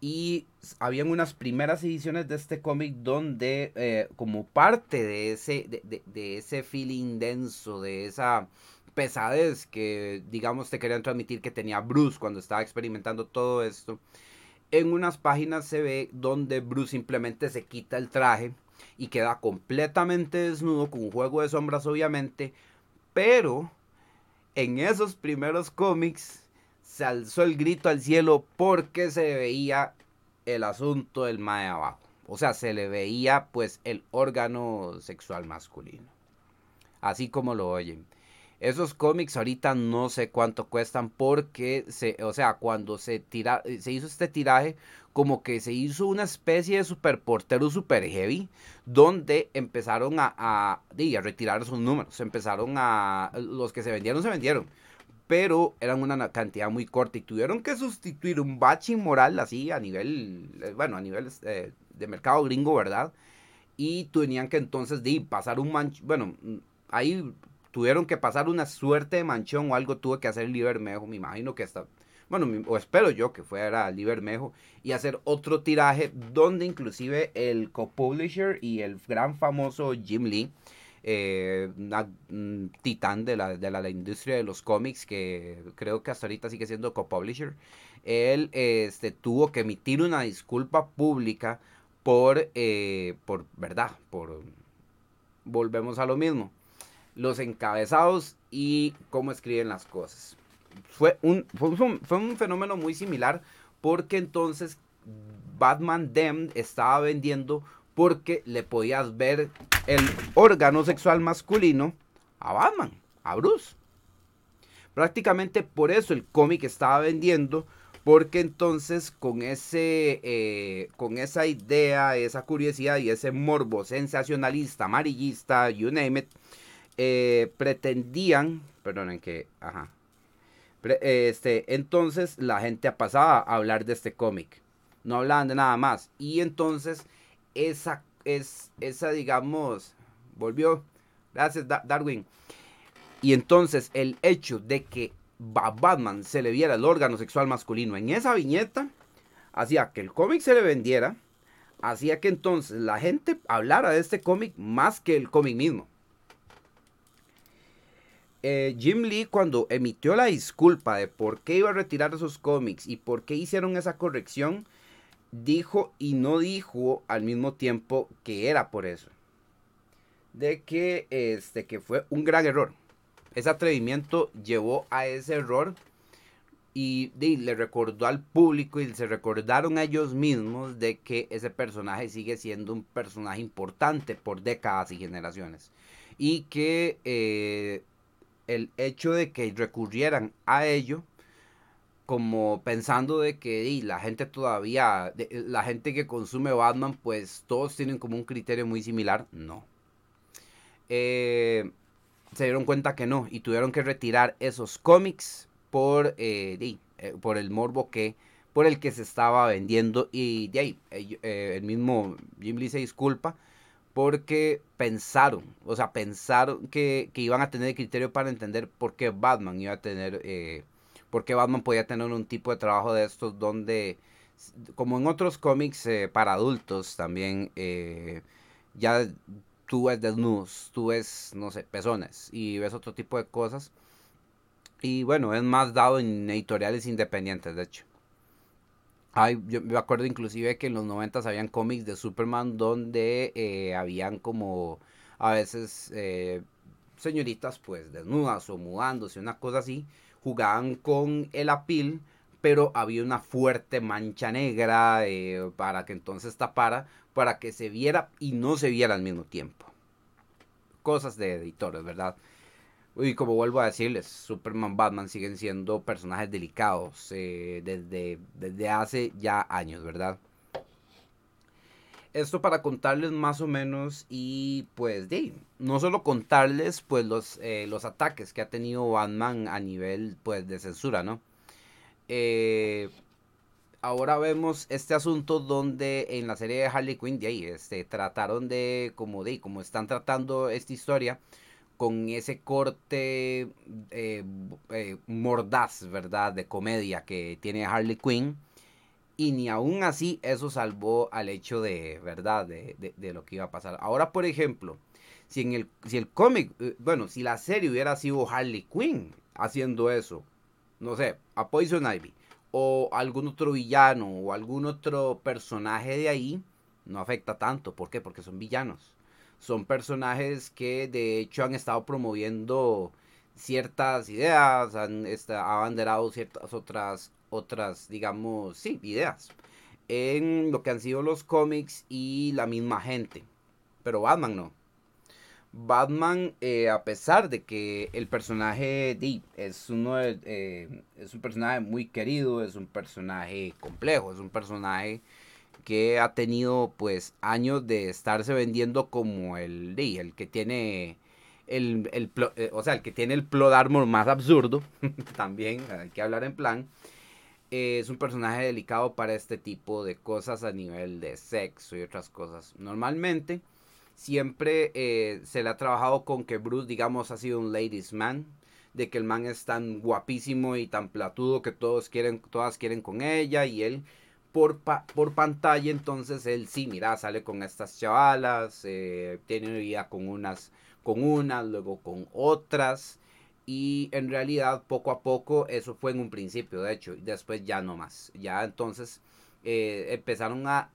Speaker 1: Y habían unas primeras ediciones de este cómic donde, eh, como parte de ese, de ese feeling denso, de esa pesadez que, digamos, te querían transmitir que tenía Bruce cuando estaba experimentando todo esto. En unas páginas se ve donde Bruce simplemente se quita el traje y queda completamente desnudo con un juego de sombras obviamente, pero en esos primeros cómics se alzó el grito al cielo porque se veía el asunto del mae abajo. O sea, se le veía pues el órgano sexual masculino. Así como lo oyen. Esos cómics ahorita no sé cuánto cuestan porque se, o sea, cuando se se hizo este tiraje, como que se hizo una especie de super portero super heavy, donde empezaron a, retirar esos números, empezaron a, los que se vendieron se vendieron, pero eran una cantidad muy corta y tuvieron que sustituir un batch moral así a nivel, eh, bueno, a nivel eh, de mercado gringo, ¿verdad? Y tenían que entonces de pasar un mancho, bueno, ahí tuvieron que pasar una suerte de manchón o algo tuvo que hacer Libermejo, me imagino que está, bueno, o espero yo que fuera Libermejo y hacer otro tiraje donde inclusive el co-publisher y el gran famoso Jim Lee, eh, titán de la, de la, industria de los cómics que creo que hasta ahorita sigue siendo co-publisher, él este, tuvo que emitir una disculpa pública por, eh, por verdad, por, volvemos a lo mismo los encabezados y cómo escriben las cosas. Fue un, fue un, fenómeno muy similar porque entonces Batman Dem estaba vendiendo porque le podías ver el órgano sexual masculino a Batman, a Bruce. Prácticamente por eso el cómic estaba vendiendo, porque entonces con, ese, eh, con esa idea, esa curiosidad y ese morbo sensacionalista, amarillista, you name it, eh, pretendían, perdonen que, ajá, Este, entonces la gente pasaba a hablar de este cómic. No hablaban de nada más. Y entonces esa, es, esa digamos, volvió. Gracias, Darwin. Y entonces el hecho de que Batman se le viera el órgano sexual masculino en esa viñeta, hacía que el cómic se le vendiera, hacía que entonces la gente hablara de este cómic más que el cómic mismo. Eh, Jim Lee cuando emitió la disculpa de por qué iba a retirar esos cómics y por qué hicieron esa corrección, dijo y no dijo al mismo tiempo que era por eso. De que, este, que fue un gran error. Ese atrevimiento llevó a ese error y, le recordó al público y se recordaron a ellos mismos de que ese personaje sigue siendo un personaje importante por décadas y generaciones. Y que eh, el hecho de que recurrieran a ello como pensando de que la gente todavía, la gente que consume Batman, pues todos tienen como un criterio muy similar, no. Eh, se dieron cuenta que no y tuvieron que retirar esos cómics por, eh, eh, por el morbo que por el que se estaba vendiendo y de ahí eh, el mismo Jim Lee se disculpa porque pensaron, o sea, pensaron que, iban a tener el criterio para entender por qué Batman iba a tener, por qué Batman podía tener un tipo de trabajo de estos donde, como en otros cómics para adultos también, ya tú ves desnudos, tú ves, no sé, pezones y ves otro tipo de cosas y bueno, es más dado en editoriales independientes, de hecho. Ay, yo me acuerdo inclusive que en los 90 habían cómics de Superman donde eh, habían como a veces eh, señoritas pues desnudas o mudándose, una cosa así, jugaban con el apil, pero había una fuerte mancha negra eh, para que entonces tapara, para que se viera y no se viera al mismo tiempo. Cosas de editores, ¿verdad? Y como vuelvo a decirles, Superman, Batman siguen siendo personajes delicados eh, desde, desde hace ya años, ¿verdad? Esto para contarles más o menos y pues de, no solo contarles pues los, eh, los ataques que ha tenido Batman a nivel pues de censura, ¿no? Eh, ahora vemos este asunto donde en la serie de Harley Quinn ahí este, trataron de como de como están tratando esta historia con ese corte eh, eh, mordaz, ¿verdad? De comedia que tiene Harley Quinn. Y ni aún así eso salvó al hecho de, ¿verdad? De, lo que iba a pasar. Ahora, por ejemplo, si, en el, si el cómic, eh, bueno, si la serie hubiera sido Harley Quinn haciendo eso, no sé, a Poison Ivy, o algún otro villano, o algún otro personaje de ahí, no afecta tanto. ¿Por qué? Porque son villanos son personajes que de hecho han estado promoviendo ciertas ideas, han abanderado ciertas otras, otras, digamos, sí, ideas en lo que han sido los cómics y la misma gente. Pero Batman no. Batman, eh, a pesar de que el personaje de, es, uno eh, es un personaje muy querido, es un personaje complejo, es un personaje que ha tenido pues años de estarse vendiendo como el, el que tiene el, el eh, o sea, el que tiene el plot armor más absurdo, también hay que hablar en plan, eh, es un personaje delicado para este tipo de cosas a nivel de sexo y otras cosas. Normalmente siempre eh, se le ha trabajado con que Bruce, digamos, ha sido un ladies man, de que el man es tan guapísimo y tan platudo que todos quieren, todas quieren con ella y él por, por pantalla, entonces él sí, mira, sale con estas chavalas, eh, tiene vida con unas, con unas, luego con otras. Y en realidad, poco a poco, eso fue en un principio, de hecho, y después ya no más. Ya entonces eh, empezaron a,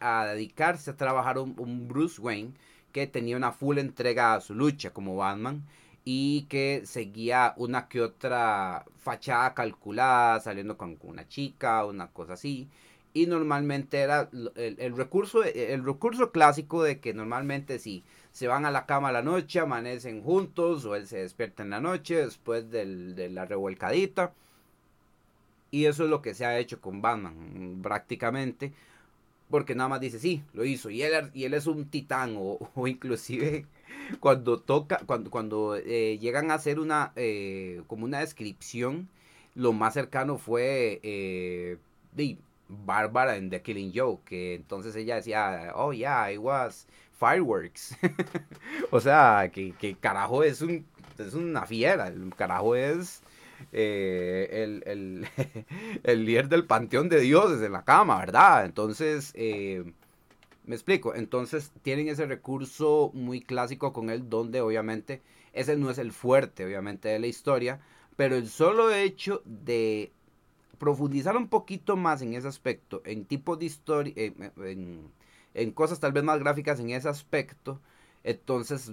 Speaker 1: a dedicarse a trabajar un Bruce Wayne que tenía una full entrega a su lucha como Batman y que seguía una que otra fachada calculada, saliendo con una chica, una cosa así. Y normalmente era el, recurso, el recurso clásico de que normalmente si se van a la cama a la noche, amanecen juntos o él se despierta en la noche después de la revuelcadita. Y eso es lo que se ha hecho con Batman prácticamente. Porque nada más dice, sí, lo hizo. Y él, y él es un titán o, o inclusive cuando toca, cuando, cuando eh, llegan a hacer una, eh, como una descripción, lo más cercano fue eh, Bárbara en The Killing Joke, que entonces ella decía, oh yeah, it was fireworks. o sea, que, que, carajo es un es una fiera, el carajo es eh, el, el, líder del panteón de dioses en la cama, ¿verdad? Entonces, me explico, entonces tienen ese recurso muy clásico con él, donde obviamente ese no es el fuerte, obviamente, de la historia, pero el solo hecho de profundizar un poquito más en ese aspecto, en tipos de historia, en, en, cosas tal vez más gráficas en ese aspecto, entonces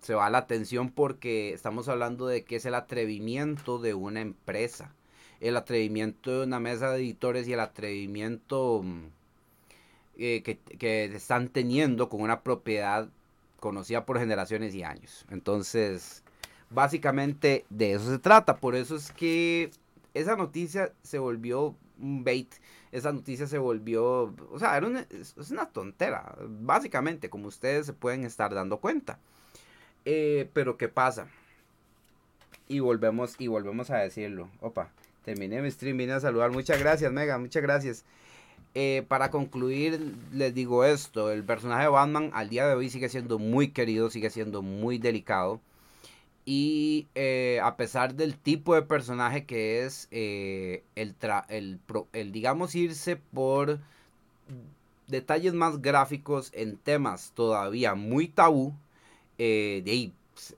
Speaker 1: se va la atención porque estamos hablando de que es el atrevimiento de una empresa, el atrevimiento de una mesa de editores y el atrevimiento mm, eh, que, están teniendo con una propiedad conocida por generaciones y años. Entonces, básicamente de eso se trata. Por eso es que esa noticia se volvió un bait. Esa noticia se volvió, o sea, era una, es una tontera, básicamente, como ustedes se pueden estar dando cuenta. Eh, pero ¿qué pasa? Y volvemos, y volvemos a decirlo. Opa, terminé mi stream, vine a saludar. Muchas gracias, Mega, muchas gracias. Eh, para concluir, les digo esto, el personaje de Batman al día de hoy sigue siendo muy querido, sigue siendo muy delicado. Y eh, a pesar del tipo de personaje que es, eh, el, el, digamos, irse por detalles más gráficos en temas todavía muy tabú, de pues,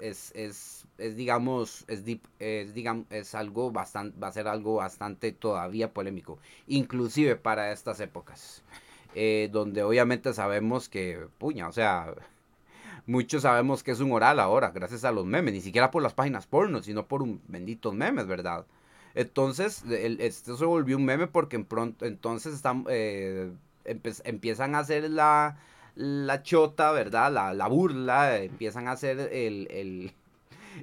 Speaker 1: es, es, es, digamos, es, es, es algo bastante, va a ser algo bastante todavía polémico, inclusive para estas épocas, donde obviamente sabemos que, puña, o sea, muchos sabemos que es un oral ahora, gracias a los memes, ni siquiera por las páginas porno, sino por un bendito memes, ¿verdad? Entonces, esto se volvió un meme porque en pronto, entonces están, eh, empiezan a hacer la, la chota, ¿verdad? La, la burla, empiezan a hacer el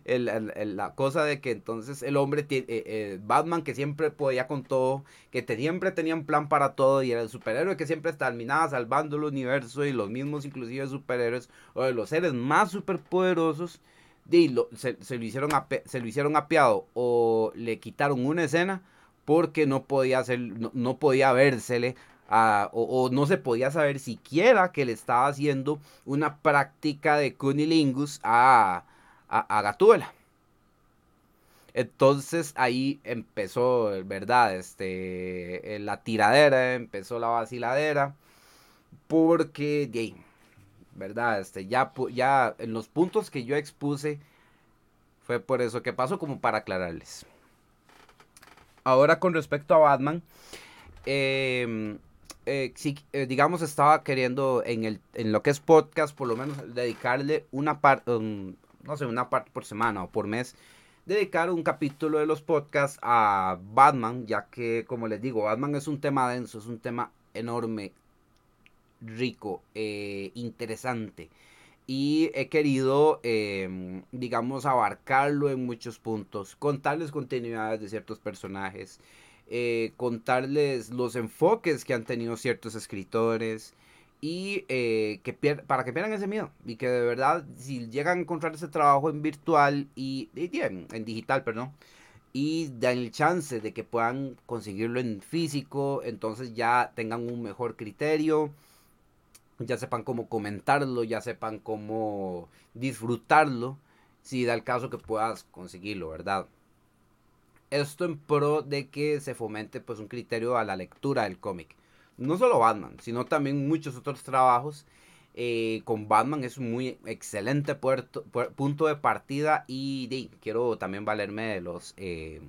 Speaker 1: el, la cosa de que entonces el hombre, eh, eh, Batman que siempre podía con todo, que siempre tenía un plan para todo y era el superhéroe que siempre terminaba salvando el universo y los mismos inclusive superhéroes o de los seres más superpoderosos, se, se, lo hicieron se lo hicieron apiado o le quitaron una escena porque no podía hacer, no, podía vérsele o, no se podía saber siquiera que le estaba haciendo una práctica de cunilingus a, a, Gatuela. Entonces ahí empezó, ¿verdad? Este, la tiradera, empezó la vaciladera, porque, ¿verdad? Este, ya, ya en los puntos que yo expuse, fue por eso que pasó, como para aclararles. Ahora con respecto a Batman, em, eh, eh, digamos, estaba queriendo en, el, en lo que es podcast, por lo menos dedicarle una parte, no sé, una parte por semana o por mes, dedicar un capítulo de los podcasts a Batman, ya que, como les digo, Batman es un tema denso, es un tema enorme, rico, eh, interesante. Y he querido, em, digamos, abarcarlo en muchos puntos, contarles continuidades de ciertos personajes, eh, contarles los enfoques que han tenido ciertos escritores, y eh, que para que pierdan ese miedo y que de verdad si llegan a encontrar ese trabajo en virtual y, en, digital, perdón, y dan el chance de que puedan conseguirlo en físico, entonces ya tengan un mejor criterio, ya sepan cómo comentarlo, ya sepan cómo disfrutarlo, si da el caso que puedas conseguirlo, ¿verdad? Esto en pro de que se fomente pues un criterio a la lectura del cómic no solo Batman, sino también muchos otros trabajos. Eh, con Batman es un muy excelente punto de partida y quiero también valerme de los eh,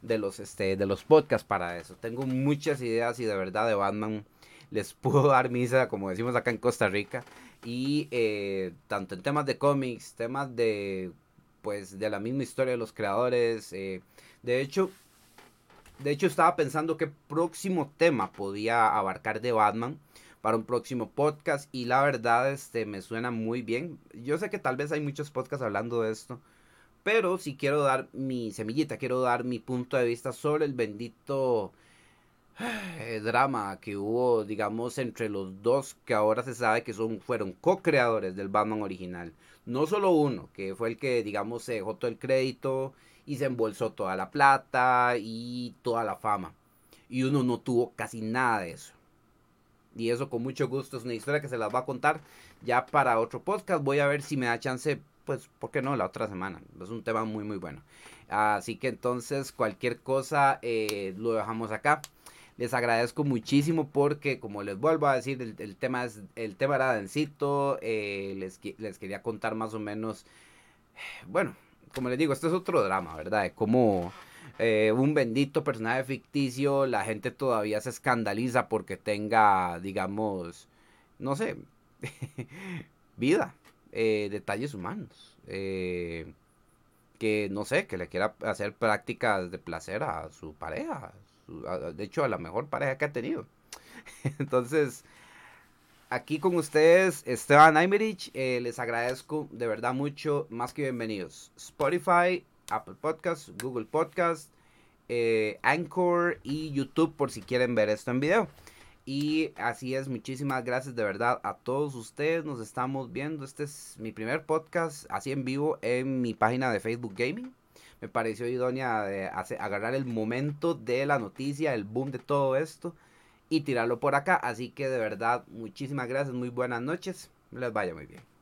Speaker 1: de los este de los podcasts para eso. Tengo muchas ideas y de verdad de Batman les puedo dar misa como decimos acá en Costa Rica y eh, tanto en temas de cómics, temas de pues de la misma historia de los creadores. De hecho de hecho, estaba pensando qué próximo tema podía abarcar de Batman para un próximo podcast y la verdad este me suena muy bien. Yo sé que tal vez hay muchos podcasts hablando de esto, pero si quiero dar mi semillita, quiero dar mi punto de vista sobre el bendito eh, drama que hubo, digamos, entre los dos que ahora se sabe que son fueron co-creadores del Batman original. No solo uno, que fue el que, digamos, se dejó todo el crédito y se embolsó toda la plata y toda la fama. Y uno no tuvo casi nada de eso. Y eso con mucho gusto es una historia que se las va a contar ya para otro podcast. Voy a ver si me da chance, pues, ¿por qué no? La otra semana. Es un tema muy, muy bueno. Así que entonces cualquier cosa eh, lo dejamos acá. Les agradezco muchísimo porque, como les vuelvo a decir, el, tema, es, el tema era densito. Eh, les, les quería contar más o menos, bueno, como les digo, este es otro drama, ¿verdad? De cómo eh, un bendito personaje ficticio, la gente todavía se escandaliza porque tenga, digamos, no sé, vida, eh, detalles humanos. Eh, que no sé, que le quiera hacer prácticas de placer a su pareja, de hecho a la mejor pareja que ha tenido. Entonces, aquí con ustedes, Esteban Aymerich, les agradezco de verdad mucho, más que bienvenidos. Spotify, Apple Podcast, Google Podcast, eh, Anchor y YouTube por si quieren ver esto en video. Y así es, muchísimas gracias de verdad a todos ustedes. Nos estamos viendo. Este es mi primer podcast así en vivo en mi página de Facebook Gaming. Me pareció idónea de agarrar el momento de la noticia, el boom de todo esto y tirarlo por acá. Así que de verdad, muchísimas gracias, muy buenas noches. Les vaya muy bien.